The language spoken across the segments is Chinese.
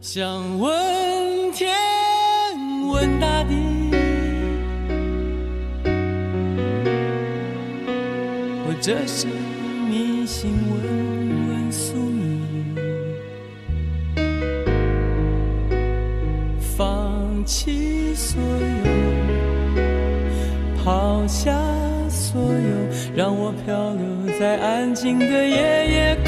想问天，问大地，或者是迷信，问问宿命，放弃所有，抛下所有，让我漂流在安静的夜夜。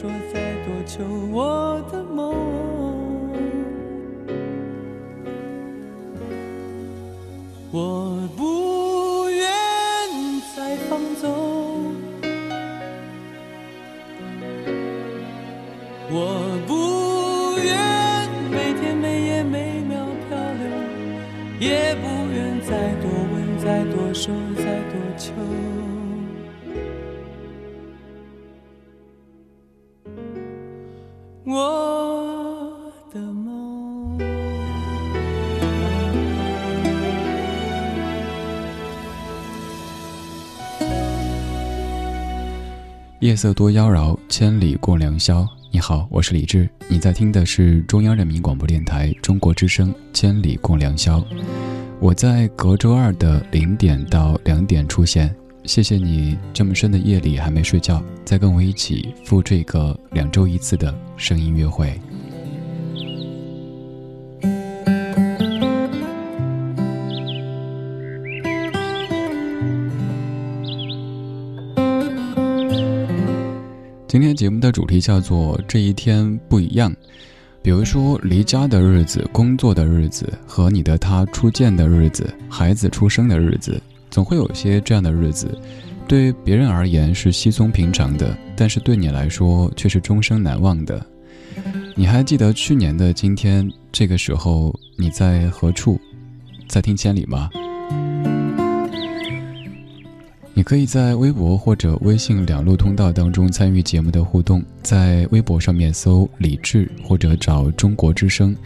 说再多求我的梦，我不愿再放纵，我不愿每天每夜每秒漂流，也不愿再多问再多说夜色多妖娆，千里共良宵。你好，我是李志，你在听的是中央人民广播电台中国之声《千里共良宵》。我在隔周二的零点到两点出现。谢谢你这么深的夜里还没睡觉，再跟我一起赴这个两周一次的声音约会。今天节目的主题叫做“这一天不一样”，比如说离家的日子、工作的日子和你的他初见的日子、孩子出生的日子，总会有些这样的日子，对别人而言是稀松平常的，但是对你来说却是终生难忘的。你还记得去年的今天这个时候你在何处，在听千里吗？你可以在微博或者微信两路通道当中参与节目的互动，在微博上面搜“李智”或者找“中国之声”，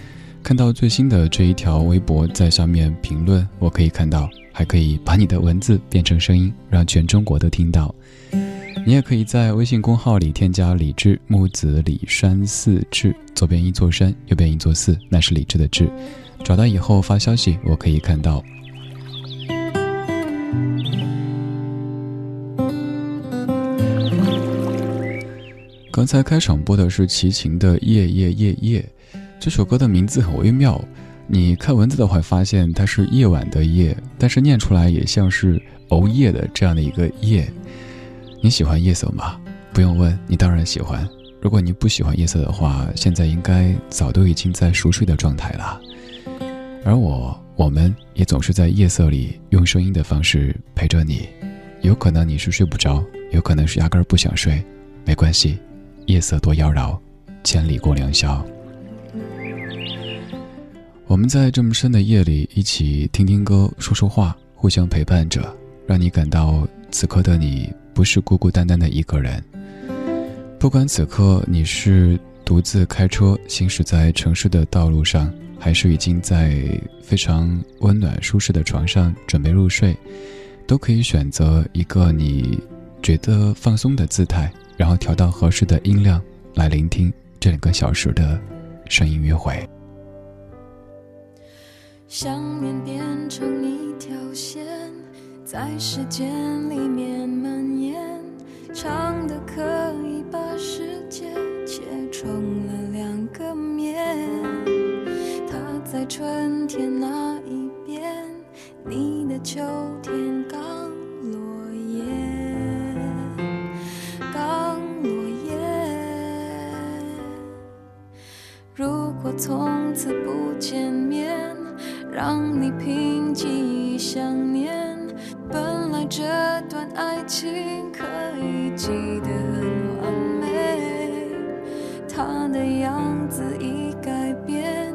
看到最新的这一条微博，在上面评论，我可以看到，还可以把你的文字变成声音，让全中国都听到。你也可以在微信公号里添加“李智木子李山寺志”，左边一座山，右边一座寺，那是李智的智。找到以后发消息，我可以看到。刚才开场播的是齐秦的《夜夜夜夜》，这首歌的名字很微妙。你看文字的话，发现它是夜晚的夜，但是念出来也像是熬夜的这样的一个夜。你喜欢夜色吗？不用问，你当然喜欢。如果你不喜欢夜色的话，现在应该早都已经在熟睡的状态了。而我，我们也总是在夜色里用声音的方式陪着你。有可能你是睡不着，有可能是压根儿不想睡，没关系。夜色多妖娆，千里共良宵。我们在这么深的夜里一起听听歌、说说话，互相陪伴着，让你感到此刻的你不是孤孤单单的一个人。不管此刻你是独自开车行驶在城市的道路上，还是已经在非常温暖舒适的床上准备入睡，都可以选择一个你觉得放松的姿态。然后调到合适的音量来聆听这两个小时的声音约会。想念变成一条线，在时间里面蔓延，长的可以把世界切成了两个面。他在春天那一边，你的秋天从此不见面，让你凭记忆想念。本来这段爱情可以记得很完美，他的样子已改变，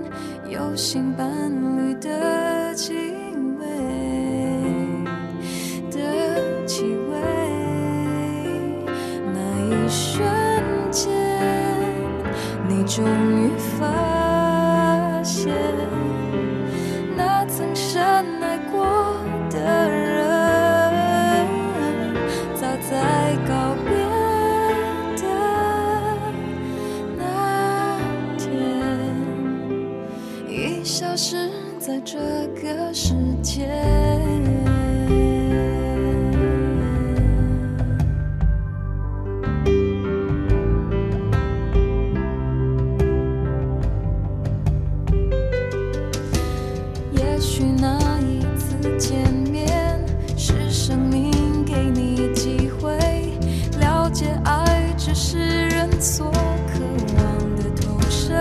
有新伴侣的气味的气味。那一瞬间，你终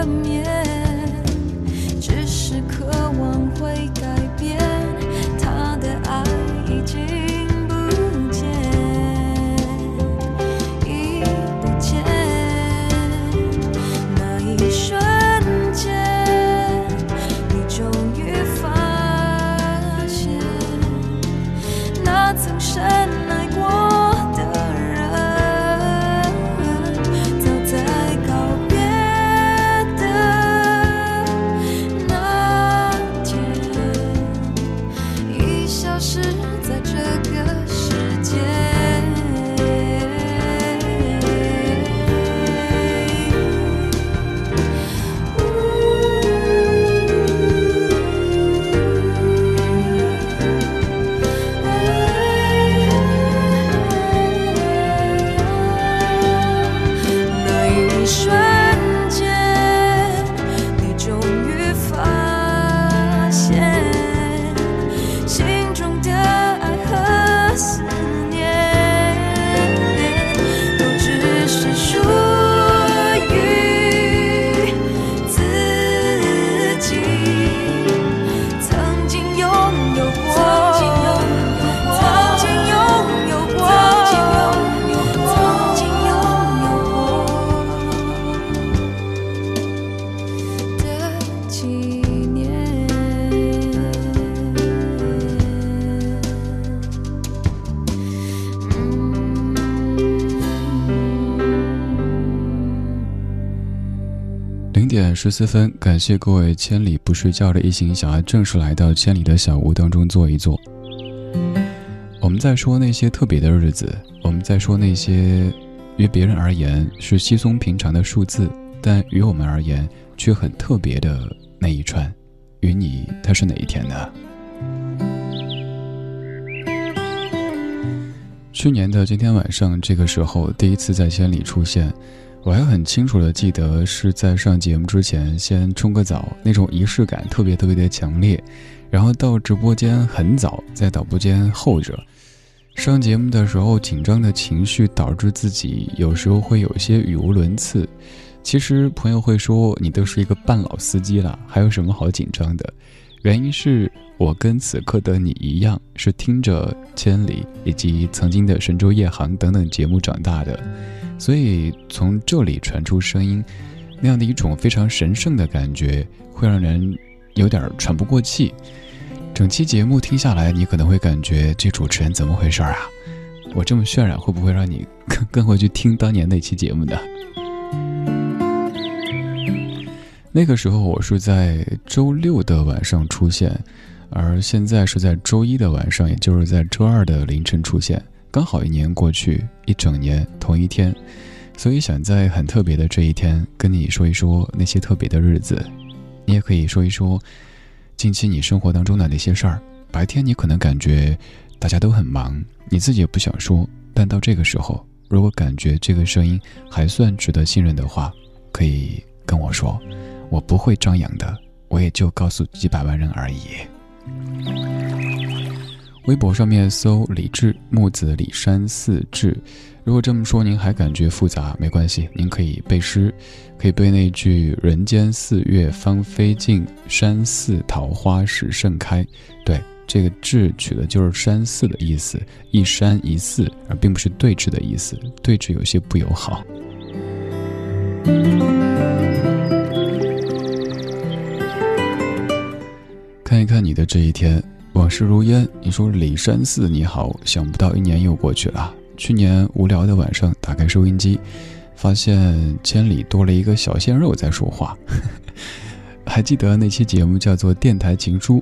también. 点十四分，感谢各位千里不睡觉的一行小爱正式来到千里的小屋当中坐一坐。我们在说那些特别的日子，我们在说那些于别人而言是稀松平常的数字，但于我们而言却很特别的那一串，与你它是哪一天呢？去年的今天晚上这个时候，第一次在千里出现。我还很清楚的记得是在上节目之前先冲个澡，那种仪式感特别特别的强烈，然后到直播间很早，在导播间候着。上节目的时候紧张的情绪导致自己有时候会有些语无伦次。其实朋友会说你都是一个半老司机了，还有什么好紧张的？原因是我跟此刻的你一样，是听着《千里》以及曾经的《神州夜航》等等节目长大的。所以从这里传出声音，那样的一种非常神圣的感觉，会让人有点喘不过气。整期节目听下来，你可能会感觉这主持人怎么回事啊？我这么渲染，会不会让你更更会去听当年那期节目呢？那个时候我是在周六的晚上出现，而现在是在周一的晚上，也就是在周二的凌晨出现。刚好一年过去，一整年同一天，所以想在很特别的这一天跟你说一说那些特别的日子。你也可以说一说近期你生活当中的那些事儿。白天你可能感觉大家都很忙，你自己也不想说，但到这个时候，如果感觉这个声音还算值得信任的话，可以跟我说，我不会张扬的，我也就告诉几百万人而已。微博上面搜“李志木子李山寺志”，如果这么说您还感觉复杂，没关系，您可以背诗，可以背那句“人间四月芳菲尽，山寺桃花始盛开”。对，这个“志”取的就是山寺的意思，一山一寺，而并不是对峙的意思，对峙有些不友好。看一看你的这一天。往事如烟，你说李山寺你好，想不到一年又过去了。去年无聊的晚上，打开收音机，发现千里多了一个小鲜肉在说话。还记得那期节目叫做《电台情书》，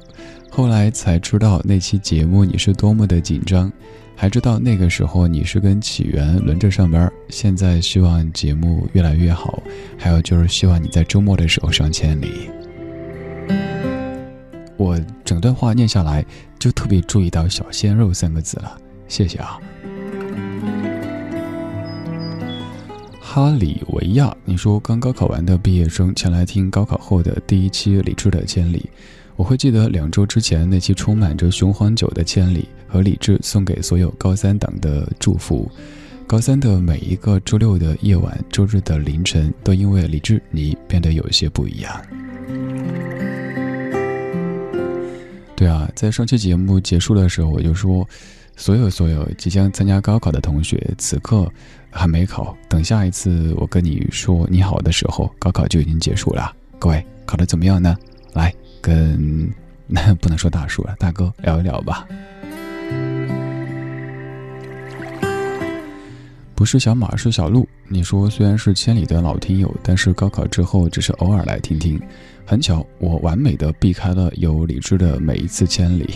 后来才知道那期节目你是多么的紧张，还知道那个时候你是跟起源轮着上班。现在希望节目越来越好，还有就是希望你在周末的时候上千里。我整段话念下来，就特别注意到“小鲜肉”三个字了，谢谢啊。哈里维亚，你说刚高考完的毕业生前来听高考后的第一期李智的《千里》，我会记得两周之前那期充满着雄黄酒的《千里》和李智送给所有高三党的祝福。高三的每一个周六的夜晚、周日的凌晨，都因为李智你变得有些不一样。对啊，在上期节目结束的时候，我就说，所有所有即将参加高考的同学，此刻还没考，等下一次我跟你说你好的时候，高考就已经结束了。各位考得怎么样呢？来跟那 不能说大叔了，大哥聊一聊吧。不是小马是小鹿，你说虽然是千里的老听友，但是高考之后只是偶尔来听听。很巧，我完美的避开了有理智的每一次千里。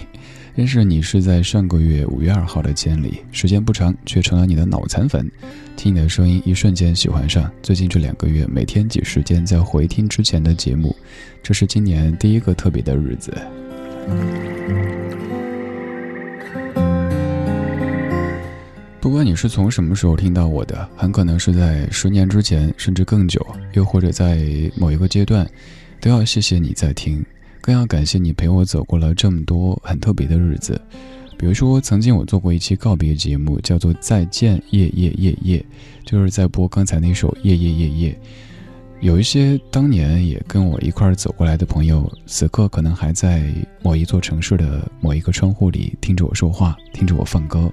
认识你是在上个月五月二号的千里，时间不长，却成了你的脑残粉。听你的声音，一瞬间喜欢上。最近这两个月，每天挤时间在回听之前的节目。这是今年第一个特别的日子。不管你是从什么时候听到我的，很可能是在十年之前，甚至更久，又或者在某一个阶段。都要谢谢你在听，更要感谢你陪我走过了这么多很特别的日子。比如说，曾经我做过一期告别节目，叫做《再见夜夜夜夜》，就是在播刚才那首《夜夜夜夜》。有一些当年也跟我一块儿走过来的朋友，此刻可能还在某一座城市的某一个窗户里听着我说话，听着我放歌。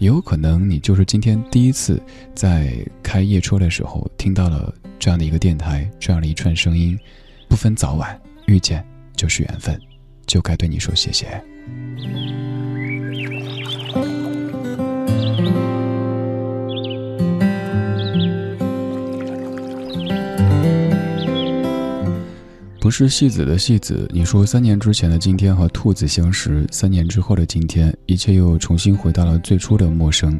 也有可能你就是今天第一次在开夜车的时候听到了这样的一个电台，这样的一串声音。不分早晚，遇见就是缘分，就该对你说谢谢。是戏子的戏子。你说三年之前的今天和兔子相识，三年之后的今天，一切又重新回到了最初的陌生。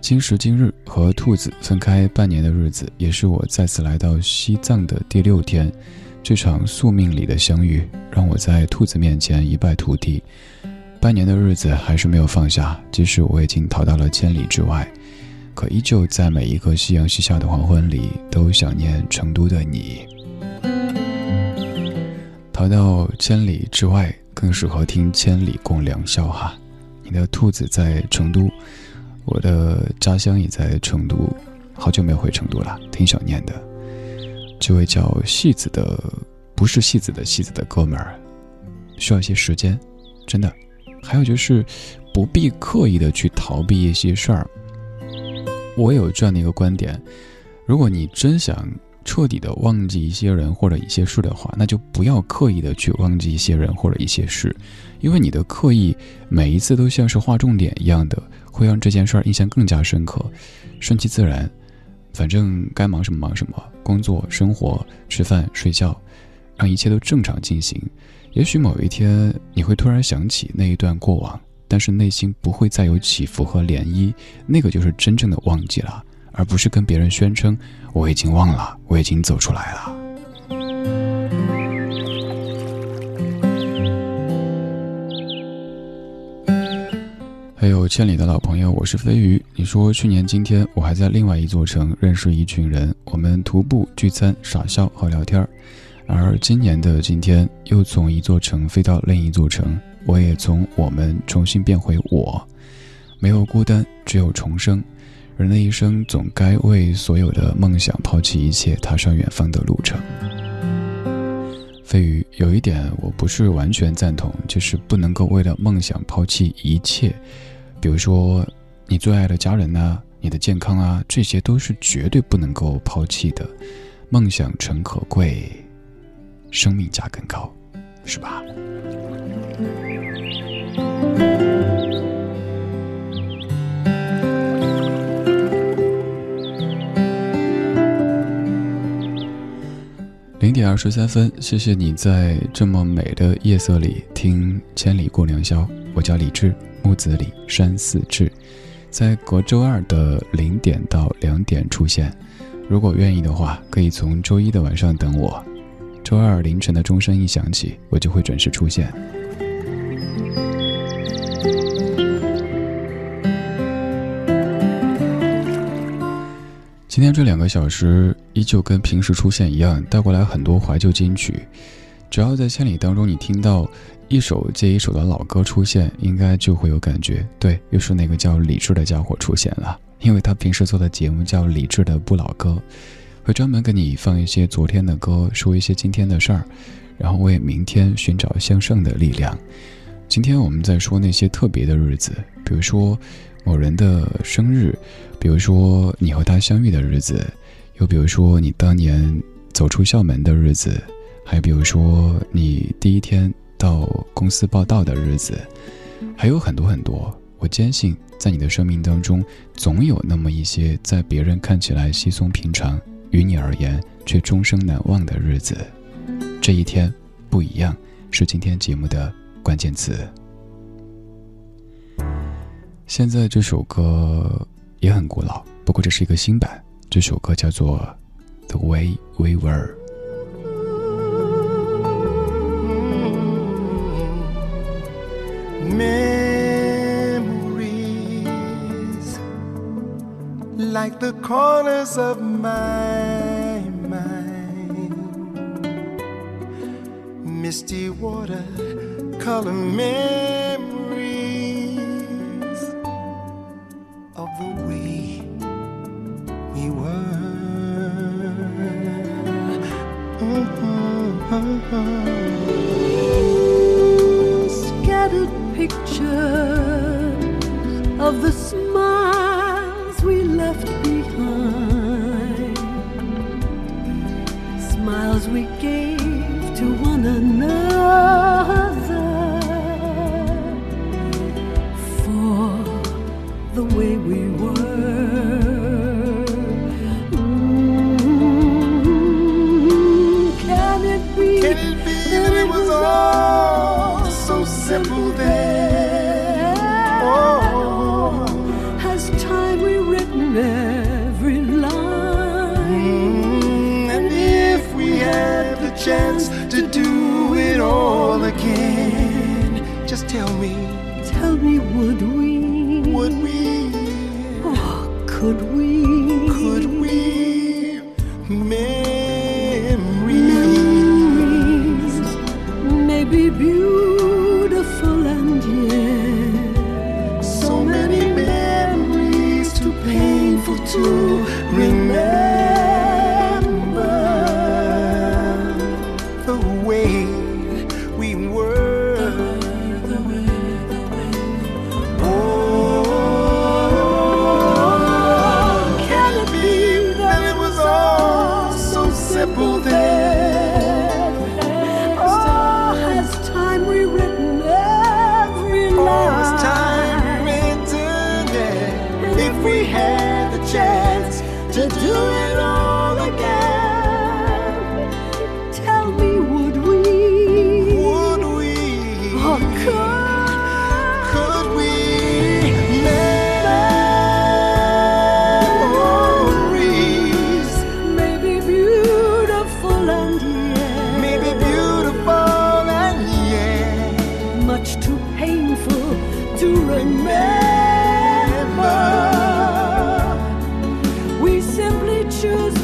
今时今日和兔子分开半年的日子，也是我再次来到西藏的第六天。这场宿命里的相遇，让我在兔子面前一败涂地。半年的日子还是没有放下，即使我已经逃到了千里之外，可依旧在每一个夕阳西下的黄昏里，都想念成都的你。逃到千里之外，更适合听《千里共良宵》哈。你的兔子在成都，我的家乡也在成都，好久没有回成都了，挺想念的。这位叫戏子的，不是戏子的戏子的哥们儿，需要一些时间，真的。还有就是，不必刻意的去逃避一些事儿。我有这样的一个观点：如果你真想彻底的忘记一些人或者一些事的话，那就不要刻意的去忘记一些人或者一些事，因为你的刻意每一次都像是划重点一样的，会让这件事儿印象更加深刻。顺其自然，反正该忙什么忙什么，工作、生活、吃饭、睡觉，让一切都正常进行。也许某一天你会突然想起那一段过往，但是内心不会再有起伏和涟漪，那个就是真正的忘记了，而不是跟别人宣称我已经忘了，我已经走出来了。还有千里的老朋友，我是飞鱼。你说去年今天我还在另外一座城认识一群人，我们徒步聚餐、傻笑和聊天儿。而今年的今天，又从一座城飞到另一座城，我也从我们重新变回我，没有孤单，只有重生。人的一生总该为所有的梦想抛弃一切，踏上远方的路程。飞鱼，有一点我不是完全赞同，就是不能够为了梦想抛弃一切，比如说你最爱的家人呐，你的健康啊，这些都是绝对不能够抛弃的。梦想诚可贵。生命价更高，是吧？零点二十三分，谢谢你在这么美的夜色里听《千里过良宵》。我叫李志，木子李，山寺志，在隔周二的零点到两点出现。如果愿意的话，可以从周一的晚上等我。周二凌晨的钟声一响起，我就会准时出现。今天这两个小时依旧跟平时出现一样，带过来很多怀旧金曲。只要在千里当中你听到一首接一首的老歌出现，应该就会有感觉。对，又是那个叫李志的家伙出现了，因为他平时做的节目叫李志的不老歌。会专门给你放一些昨天的歌，说一些今天的事儿，然后为明天寻找向上的力量。今天我们在说那些特别的日子，比如说某人的生日，比如说你和他相遇的日子，又比如说你当年走出校门的日子，还比如说你第一天到公司报道的日子，还有很多很多。我坚信，在你的生命当中，总有那么一些在别人看起来稀松平常。于你而言，却终生难忘的日子，这一天不一样，是今天节目的关键词。现在这首歌也很古老，不过这是一个新版。这首歌叫做《The Way We Were》。Memories like the corners of my mind. Misty water, color memories Scattered pictures of the smiles we left behind. Smiles we gave to one another Can it be that it was all so simple then? Oh. Has time rewritten every line? Mm, and if we had the chance to do it all again, just tell me. Tell me, would we?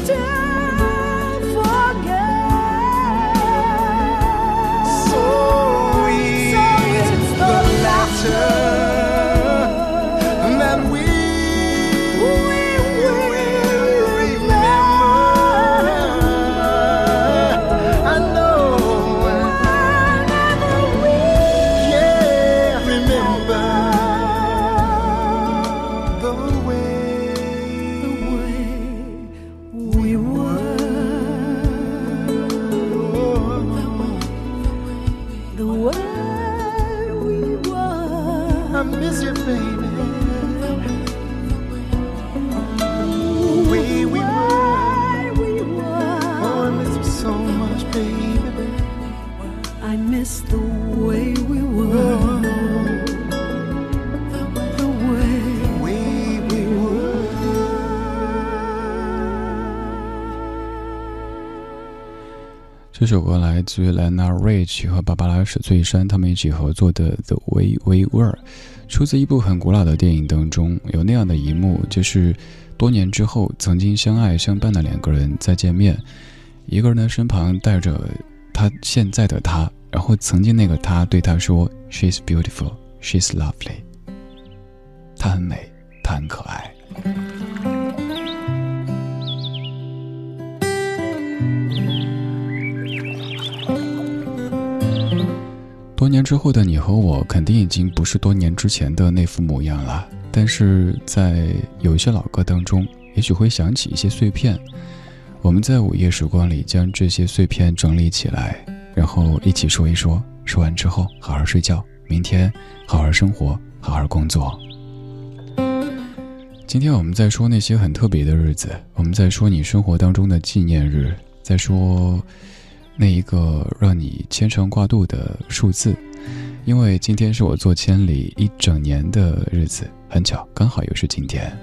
still 首歌来自于莱纳· Rich 和芭芭拉·史翠珊他们一起合作的《The Way We Were》，出自一部很古老的电影当中。有那样的一幕，就是多年之后，曾经相爱相伴的两个人再见面，一个人的身旁带着他现在的他，然后曾经那个他对他说：“She's beautiful, she's lovely。”她很美，她很可爱。多年之后的你和我，肯定已经不是多年之前的那副模样了。但是在有一些老歌当中，也许会想起一些碎片。我们在午夜时光里将这些碎片整理起来，然后一起说一说。说完之后，好好睡觉，明天好好生活，好好工作。今天我们在说那些很特别的日子，我们在说你生活当中的纪念日，在说那一个让你牵肠挂肚的数字，因为今天是我做千里一整年的日子，很巧，刚好又是今天。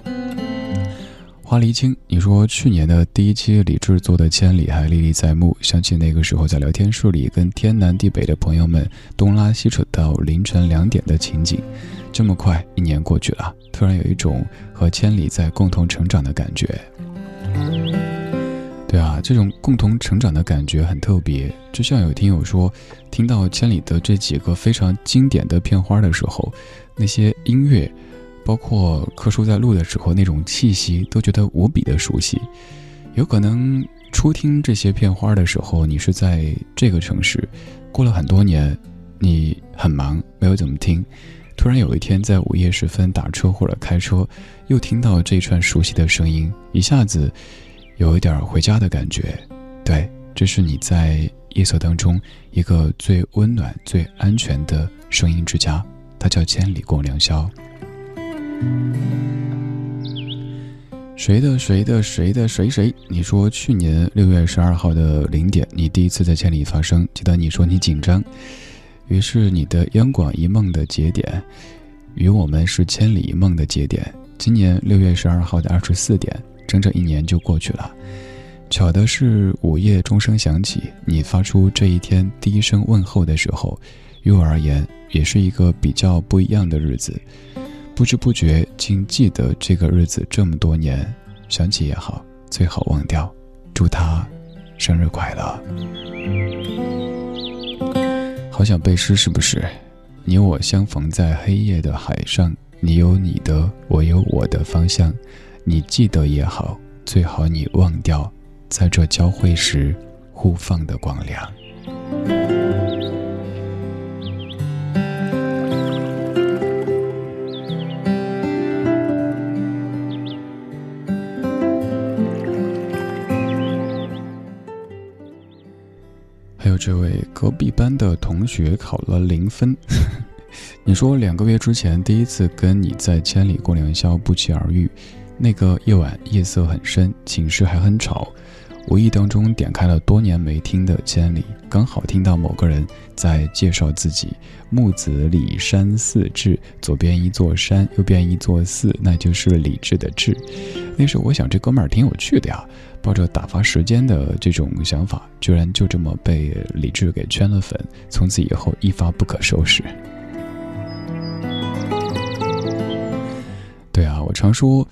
花离青，你说去年的第一期李志做的千里还历历在目，想起那个时候在聊天室里跟天南地北的朋友们东拉西扯到凌晨两点的情景。这么快一年过去了，突然有一种和千里在共同成长的感觉。对啊，这种共同成长的感觉很特别。就像有听友说，听到千里的这几个非常经典的片花的时候，那些音乐，包括柯叔在录的时候那种气息，都觉得无比的熟悉。有可能初听这些片花的时候，你是在这个城市，过了很多年，你很忙，没有怎么听。突然有一天在午夜时分打车或者开车，又听到这串熟悉的声音，一下子有一点回家的感觉。对，这是你在夜色当中一个最温暖、最安全的声音之家，它叫千里共良宵。谁的谁的谁的谁谁？你说去年六月十二号的零点，你第一次在千里发声，记得你说你紧张。于是你的央广一梦的节点，与我们是千里一梦的节点。今年六月十二号的二十四点，整整一年就过去了。巧的是，午夜钟声响起，你发出这一天第一声问候的时候，于我而言也是一个比较不一样的日子。不知不觉竟记得这个日子这么多年，想起也好，最好忘掉。祝他生日快乐！好想背诗，是不是？你我相逢在黑夜的海上，你有你的，我有我的方向。你记得也好，最好你忘掉，在这交汇时互放的光亮。还有这位隔壁班的同学考了零分。你说两个月之前第一次跟你在千里共良宵不期而遇，那个夜晚夜色很深，寝室还很吵，无意当中点开了多年没听的《千里》，刚好听到某个人在介绍自己：木子李山寺志，左边一座山，右边一座寺，那就是李志的志。那时候我想这哥们儿挺有趣的呀。抱着打发时间的这种想法，居然就这么被李智给圈了粉，从此以后一发不可收拾。对啊，我常说，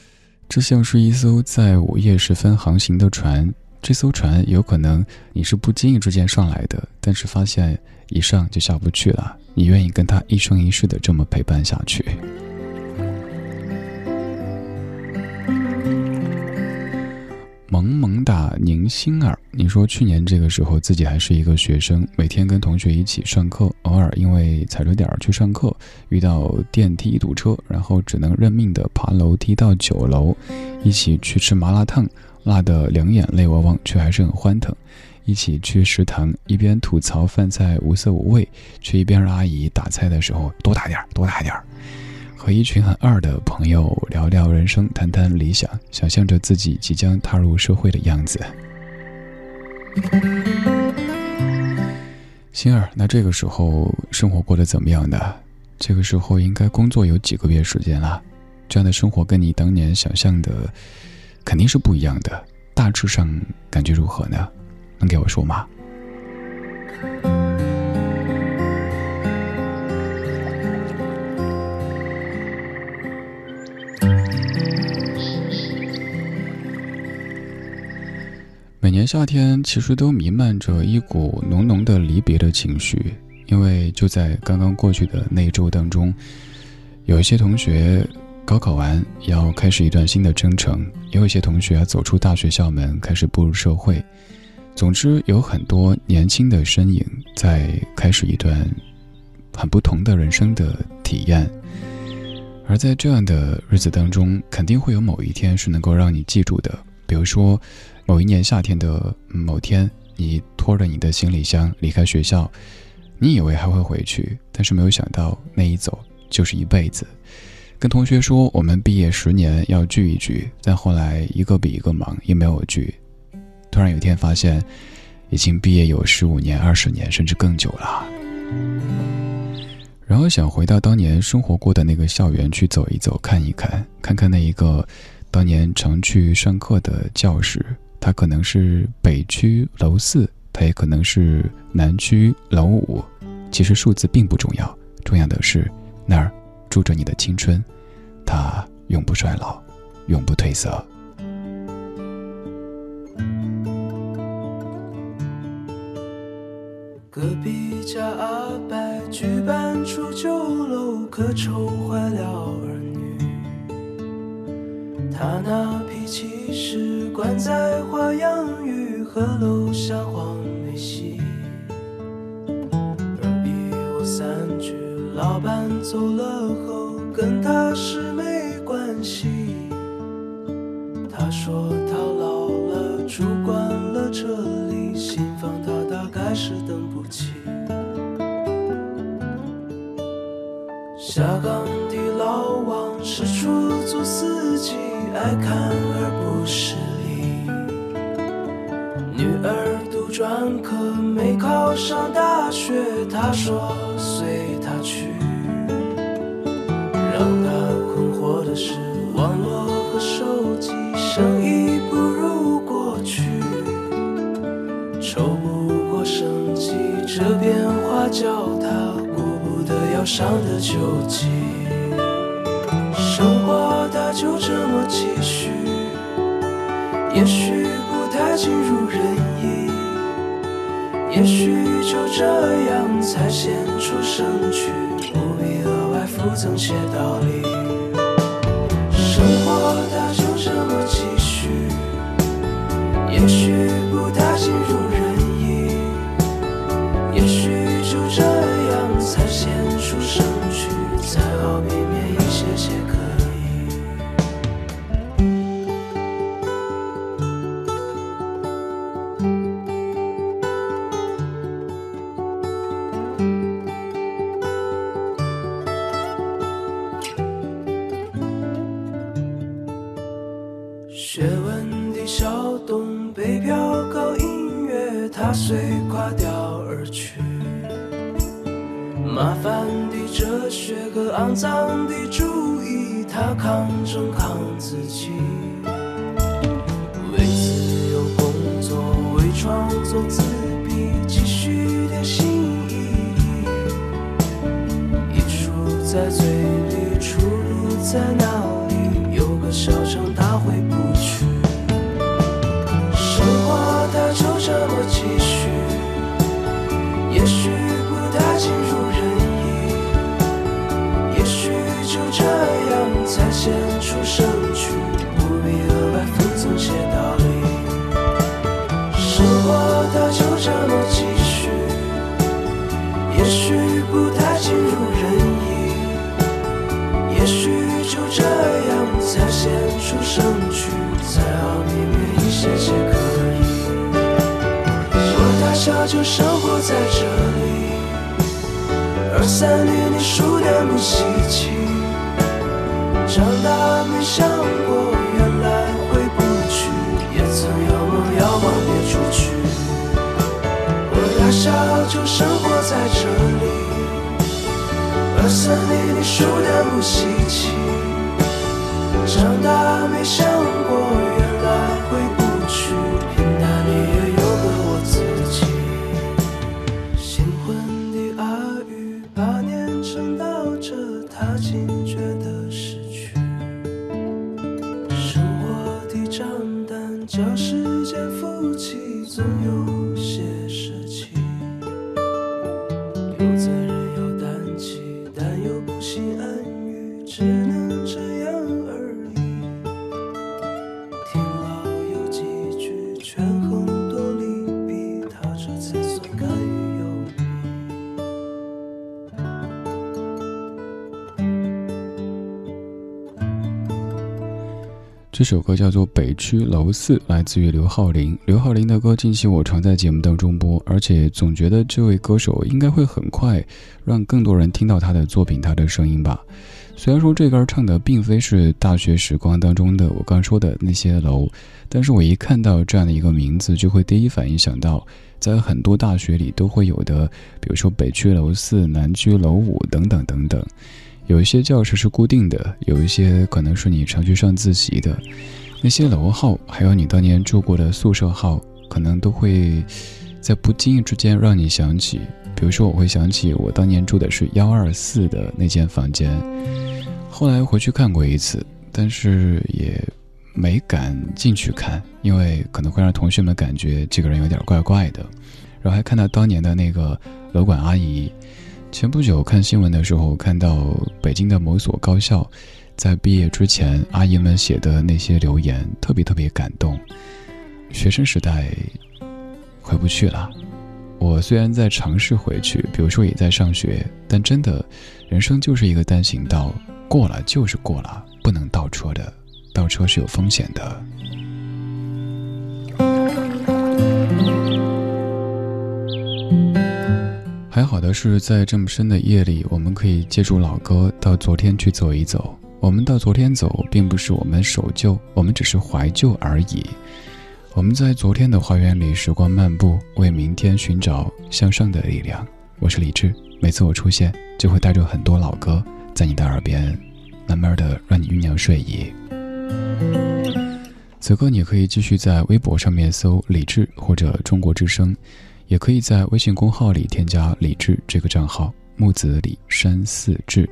这像是一艘在午夜时分航行的船。这艘船有可能你是不经意之间上来的，但是发现一上就下不去了。你愿意跟他一生一世的这么陪伴下去？萌萌哒宁心儿，你说去年这个时候自己还是一个学生，每天跟同学一起上课，偶尔因为踩着点儿去上课，遇到电梯堵车，然后只能认命的爬楼梯到九楼，一起去吃麻辣烫，辣的两眼泪汪汪，却还是很欢腾。一起去食堂，一边吐槽饭菜无色无味，却一边让阿姨打菜的时候多打点儿，多打点儿。和一群很二的朋友聊聊人生，谈谈理想，想象着自己即将踏入社会的样子。星儿，那这个时候生活过得怎么样的？这个时候应该工作有几个月时间了？这样的生活跟你当年想象的肯定是不一样的。大致上感觉如何呢？能给我说吗？每年夏天其实都弥漫着一股浓浓的离别的情绪，因为就在刚刚过去的那一周当中，有一些同学高考完要开始一段新的征程，也有一些同学走出大学校门开始步入社会。总之，有很多年轻的身影在开始一段很不同的人生的体验。而在这样的日子当中，肯定会有某一天是能够让你记住的，比如说。某一年夏天的某天，你拖着你的行李箱离开学校，你以为还会回去，但是没有想到那一走就是一辈子。跟同学说我们毕业十年要聚一聚，但后来一个比一个忙，也没有聚。突然有一天发现，已经毕业有十五年、二十年，甚至更久了。然后想回到当年生活过的那个校园去走一走、看一看，看看那一个当年常去上课的教室。它可能是北区楼四，它也可能是南区楼五。其实数字并不重要，重要的是那儿住着你的青春，它永不衰老，永不褪色。隔壁家阿伯举办出酒楼，可愁坏了儿。他那脾气是。关在花样鱼和楼下黄梅戏，而一窝三句，老板走了后跟他是没关系。他说他老了，住惯了这里，新房他大概是等不起。下岗的老王是出租司机，爱看而不失礼。女儿读专科，没考上大学。她说随他去，让她困惑的是网络和手机，生意不如过去。愁不过升级，这变化叫他顾不得要上的救济。就这么继续，也许不太尽如人意，也许就这样才显出生趣，不必额外附赠些道理。生活它就这么继续，也许不太尽如人意，二三年的书店不稀奇，长大没想过原来回不去，也曾有梦要忘别出去。我大小就生活在这里。二三年的书店不稀奇，长大没想过这首歌叫做《北区楼四》，来自于刘浩林。刘浩林的歌近期我常在节目当中播，而且总觉得这位歌手应该会很快让更多人听到他的作品、他的声音吧。虽然说这歌唱的并非是大学时光当中的我刚说的那些楼，但是我一看到这样的一个名字，就会第一反应想到在很多大学里都会有的，比如说北区楼四、南区楼五等等等等。有一些教室是固定的，有一些可能是你常去上自习的，那些楼号，还有你当年住过的宿舍号，可能都会在不经意之间让你想起。比如说，我会想起我当年住的是幺二四的那间房间，后来回去看过一次，但是也没敢进去看，因为可能会让同学们感觉这个人有点怪怪的。然后还看到当年的那个楼管阿姨。前不久看新闻的时候，看到北京的某所高校，在毕业之前，阿姨们写的那些留言，特别特别感动。学生时代回不去了，我虽然在尝试回去，比如说也在上学，但真的，人生就是一个单行道，过了就是过了，不能倒车的，倒车是有风险的。还好的是，在这么深的夜里，我们可以借助老歌到昨天去走一走。我们到昨天走，并不是我们守旧，我们只是怀旧而已。我们在昨天的花园里时光漫步，为明天寻找向上的力量。我是李志，每次我出现，就会带着很多老歌在你的耳边，慢慢的让你酝酿睡意。此刻你可以继续在微博上面搜李志或者中国之声。也可以在微信公号里添加“李志”这个账号，木子李山四志。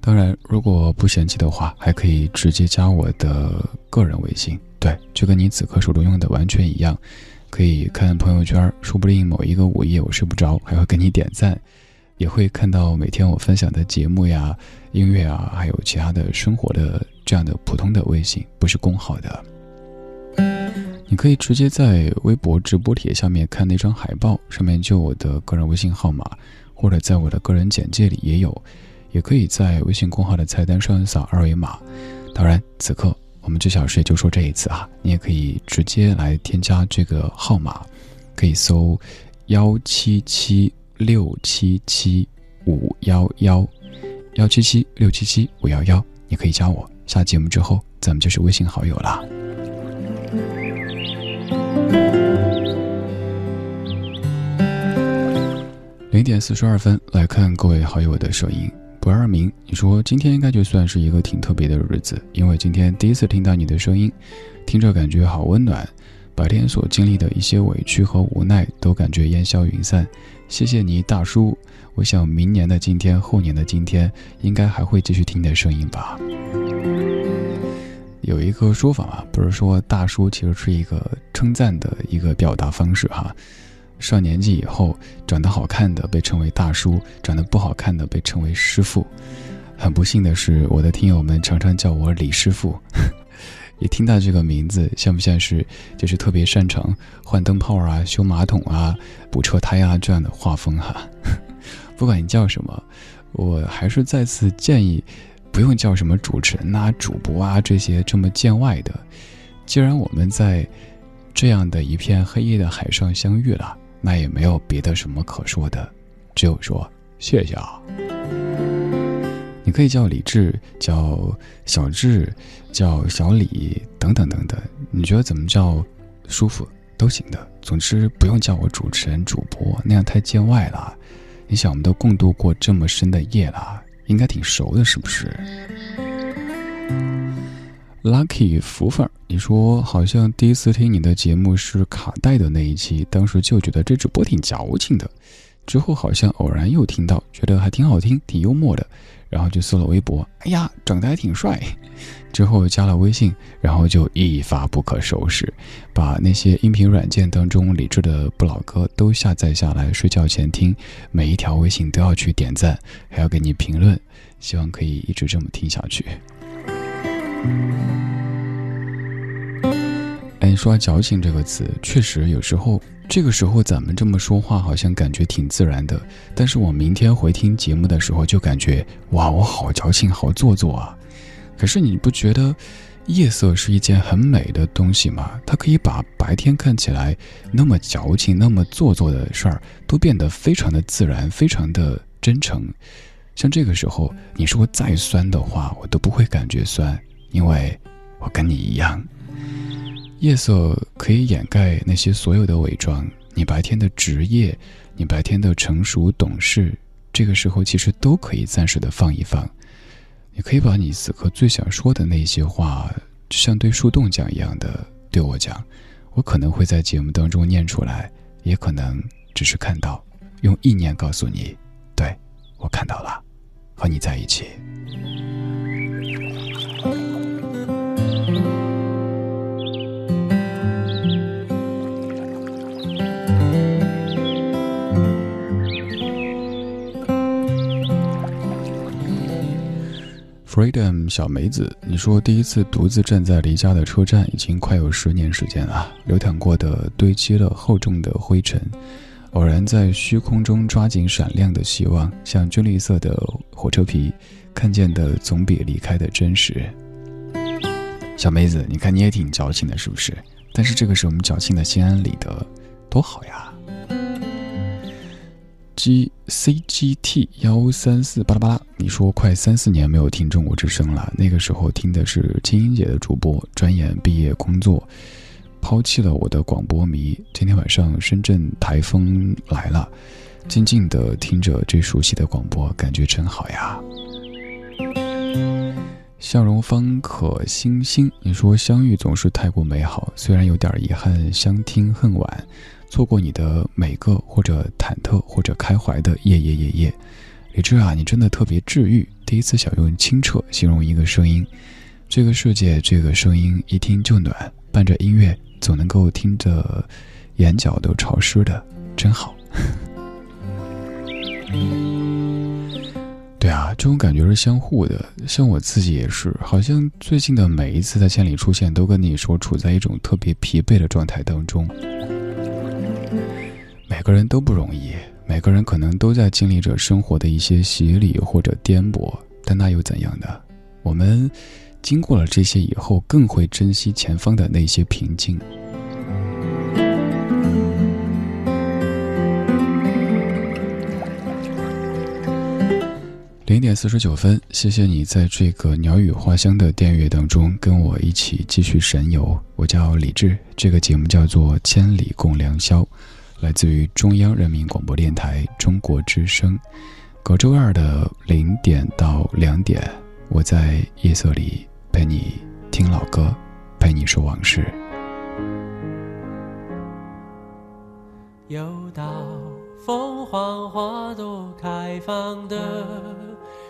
当然，如果不嫌弃的话，还可以直接加我的个人微信。对，就跟你此刻手中用的完全一样，可以看朋友圈，说不定某一个午夜我睡不着，还会给你点赞，也会看到每天我分享的节目呀、音乐啊，还有其他的生活的这样的普通的微信，不是公号的。你可以直接在微博直播帖下面看那张海报，上面就我的个人微信号码，或者在我的个人简介里也有，也可以在微信公号的菜单上扫二维码。当然，此刻。我们这小时就说这一次啊，你也可以直接来添加这个号码，可以搜幺七七六七七五幺幺幺七七六七七五幺幺，你可以加我。下节目之后，咱们就是微信好友啦。零点四十二分，来看各位好友的声音。不二明，你说今天应该就算是一个挺特别的日子，因为今天第一次听到你的声音，听着感觉好温暖，白天所经历的一些委屈和无奈都感觉烟消云散。谢谢你，大叔。我想明年的今天，后年的今天，应该还会继续听你的声音吧。有一个说法啊，不是说大叔其实是一个称赞的一个表达方式哈。上年纪以后，长得好看的被称为大叔，长得不好看的被称为师傅。很不幸的是，我的听友们常常叫我李师傅。一听到这个名字，像不像是就是特别擅长换灯泡啊、修马桶啊、补车胎啊这样的画风哈？不管你叫什么，我还是再次建议，不用叫什么主持人啊、主播啊这些这么见外的。既然我们在这样的一片黑夜的海上相遇了。那也没有别的什么可说的，只有说谢谢啊。你可以叫李志，叫小志，叫小李等等等等，你觉得怎么叫舒服都行的。总之不用叫我主持人、主播，那样太见外了。你想，我们都共度过这么深的夜了，应该挺熟的，是不是？Lucky 福粉，你说好像第一次听你的节目是卡带的那一期，当时就觉得这主播挺矫情的。之后好像偶然又听到，觉得还挺好听，挺幽默的，然后就搜了微博，哎呀，长得还挺帅。之后加了微信，然后就一发不可收拾，把那些音频软件当中理智的不老歌都下载下来，睡觉前听，每一条微信都要去点赞，还要给你评论，希望可以一直这么听下去。哎，说“矫情”这个词，确实有时候，这个时候咱们这么说话，好像感觉挺自然的。但是我明天回听节目的时候，就感觉哇，我好矫情，好做作啊！可是你不觉得夜色是一件很美的东西吗？它可以把白天看起来那么矫情、那么做作的事儿，都变得非常的自然，非常的真诚。像这个时候，你说再酸的话，我都不会感觉酸。因为我跟你一样，夜色可以掩盖那些所有的伪装。你白天的职业，你白天的成熟懂事，这个时候其实都可以暂时的放一放。你可以把你此刻最想说的那些话，就像对树洞讲一样的对我讲。我可能会在节目当中念出来，也可能只是看到，用意念告诉你，对我看到了，和你在一起。Freedom 小梅子，你说第一次独自站在离家的车站，已经快有十年时间了。流淌过的堆积了厚重的灰尘，偶然在虚空中抓紧闪亮的希望，像军绿色的火车皮，看见的总比离开的真实。小梅子，你看你也挺矫情的，是不是？但是这个是我们矫情的心安理得，多好呀！G C G T 幺三四巴拉巴拉，你说快三四年没有听中国之声了。那个时候听的是青音姐的主播，转眼毕业工作，抛弃了我的广播迷。今天晚上深圳台风来了，静静的听着这熟悉的广播，感觉真好呀。笑容方可星星，你说相遇总是太过美好，虽然有点遗憾，相听恨晚。错过你的每个或者忐忑或者开怀的夜夜夜夜。李志啊，你真的特别治愈。第一次想用清澈形容一个声音，这个世界这个声音一听就暖，伴着音乐总能够听着眼角都潮湿的，真好。对啊，这种感觉是相互的。像我自己也是，好像最近的每一次在千里出现，都跟你说处在一种特别疲惫的状态当中。每个人都不容易，每个人可能都在经历着生活的一些洗礼或者颠簸，但那又怎样呢？我们经过了这些以后，更会珍惜前方的那些平静。零点四十九分，谢谢你在这个鸟语花香的电乐当中跟我一起继续神游。我叫李志，这个节目叫做《千里共良宵》，来自于中央人民广播电台中国之声。隔周二的零点到两点，我在夜色里陪你听老歌，陪你说往事。又到凤凰花朵开放的。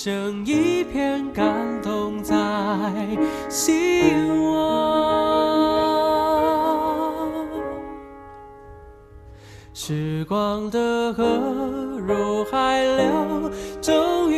剩一片感动在心窝。时光的河入海流，终于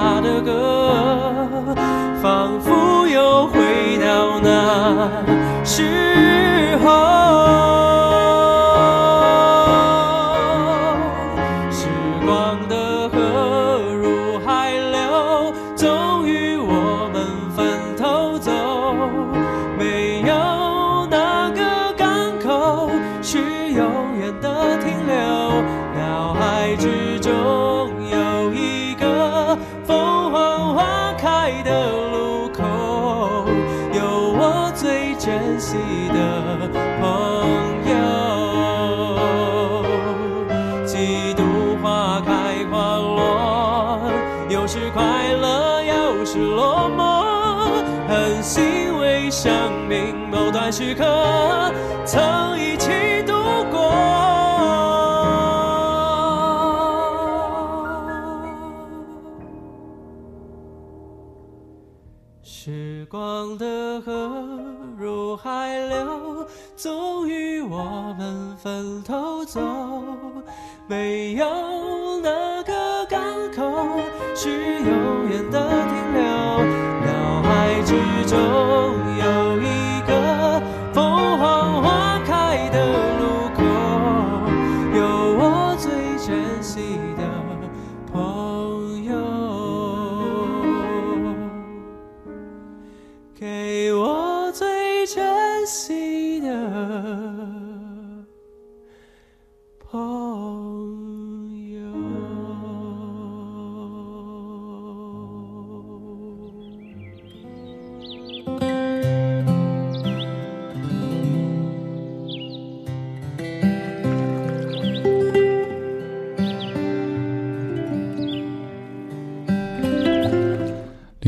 他的歌，仿佛又回到那分头走。没有哪个港口是永远的停留，脑海之中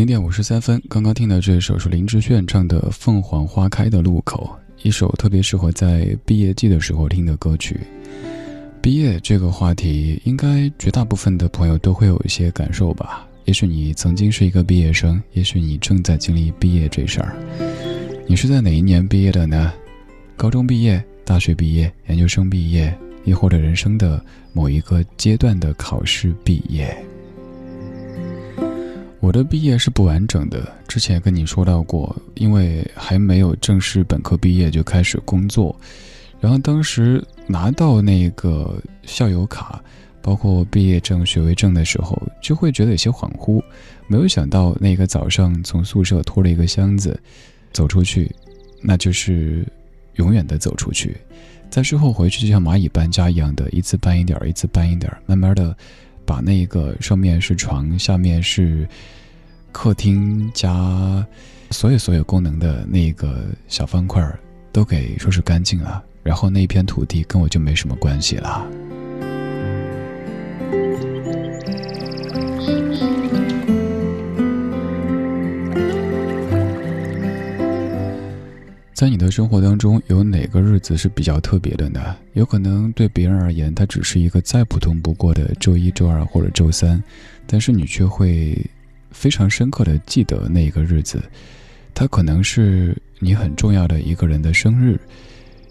零点五十三分，刚刚听的这首是林志炫唱的《凤凰花开的路口》，一首特别适合在毕业季的时候听的歌曲。毕业这个话题，应该绝大部分的朋友都会有一些感受吧。也许你曾经是一个毕业生，也许你正在经历毕业这事儿。你是在哪一年毕业的呢？高中毕业、大学毕业、研究生毕业，亦或者人生的某一个阶段的考试毕业？我的毕业是不完整的，之前跟你说到过，因为还没有正式本科毕业就开始工作，然后当时拿到那个校友卡，包括毕业证、学位证的时候，就会觉得有些恍惚，没有想到那个早上从宿舍拖了一个箱子走出去，那就是永远的走出去，在之后回去就像蚂蚁搬家一样的，一次搬一点儿，一次搬一点儿，慢慢的。把那个上面是床，下面是客厅加所有所有功能的那个小方块都给收拾干净了，然后那片土地跟我就没什么关系了。在你的生活当中，有哪个日子是比较特别的呢？有可能对别人而言，它只是一个再普通不过的周一、周二或者周三，但是你却会非常深刻的记得那一个日子。它可能是你很重要的一个人的生日，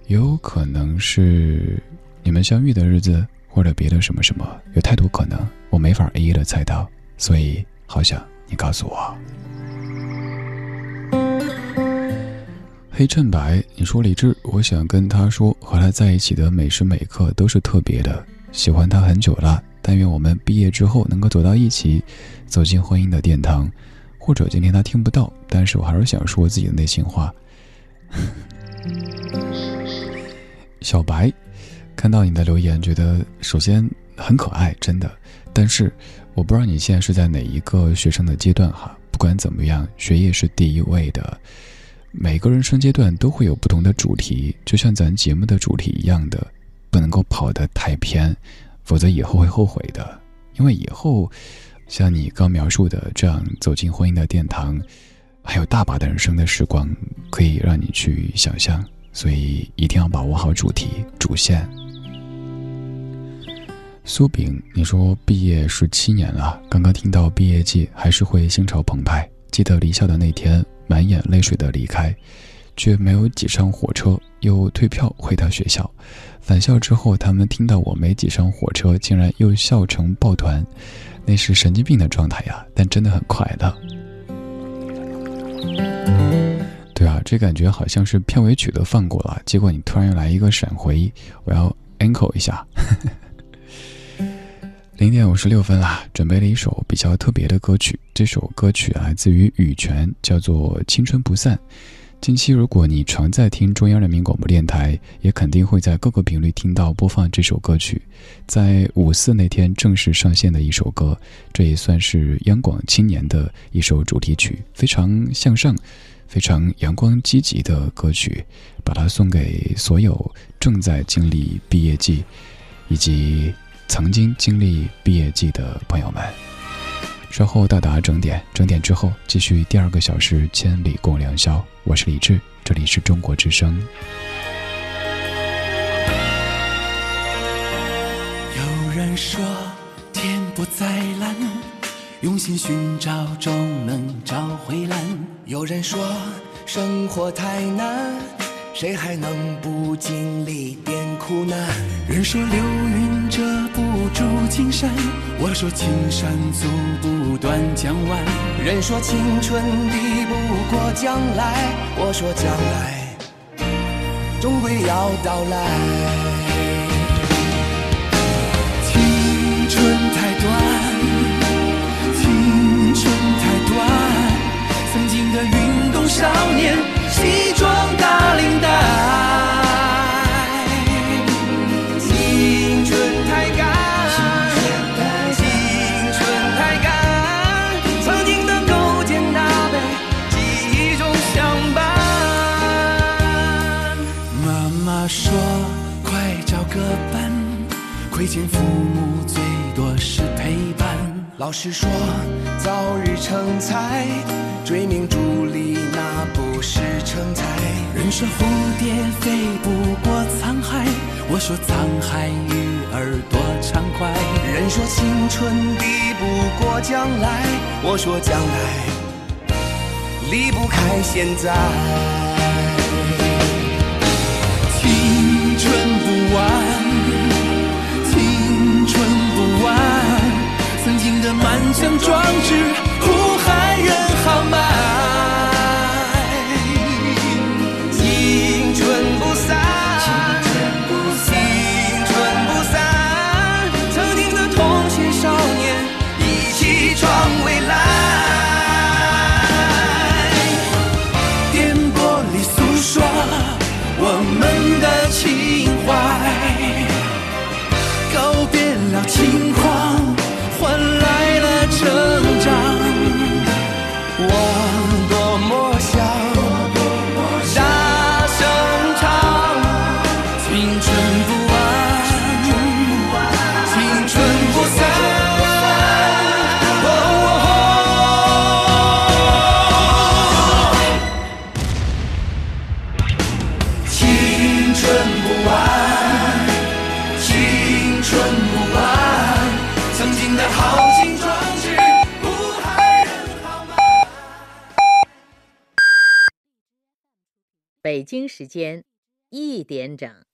也有可能是你们相遇的日子，或者别的什么什么，有太多可能，我没法一一的猜到，所以好想你告诉我。黑衬白，你说李志，我想跟他说，和他在一起的每时每刻都是特别的，喜欢他很久了。但愿我们毕业之后能够走到一起，走进婚姻的殿堂。或者今天他听不到，但是我还是想说自己的内心话。小白，看到你的留言，觉得首先很可爱，真的。但是我不知道你现在是在哪一个学生的阶段哈。不管怎么样，学业是第一位的。每个人生阶段都会有不同的主题，就像咱节目的主题一样的，不能够跑得太偏，否则以后会后悔的。因为以后，像你刚描述的这样走进婚姻的殿堂，还有大把的人生的时光可以让你去想象，所以一定要把握好主题主线。苏炳，你说毕业十七年了，刚刚听到毕业季，还是会心潮澎湃。记得离校的那天。满眼泪水的离开，却没有挤上火车，又退票回到学校。返校之后，他们听到我没挤上火车，竟然又笑成抱团，那是神经病的状态呀！但真的很快乐。对啊，这感觉好像是片尾曲都放过了，结果你突然又来一个闪回，我要 echo 一下。呵呵零点五十六分啦，准备了一首比较特别的歌曲。这首歌曲来自于羽泉，叫做《青春不散》。近期如果你常在听中央人民广播电台，也肯定会在各个频率听到播放这首歌曲。在五四那天正式上线的一首歌，这也算是央广青年的一首主题曲，非常向上、非常阳光积极的歌曲，把它送给所有正在经历毕业季以及。曾经经历毕业季的朋友们，稍后到达整点，整点之后继续第二个小时千里共良宵。我是李志，这里是中国之声。有人说天不再蓝，用心寻找终能找回蓝。有人说生活太难，谁还能不经历点苦难？人说流云遮不住青山，我说青山阻不断江湾。人说青春抵不过将来，我说将来终归要到来。青春太短，青春太短，曾经的运动少年，亏欠父母最多是陪伴，老实说，早日成才，追名逐利那不是成才。人说蝴蝶飞不过沧海，我说沧海鱼儿多畅快。人说青春抵不过将来，我说将来离不开现在。满腔壮志，京时间一点整。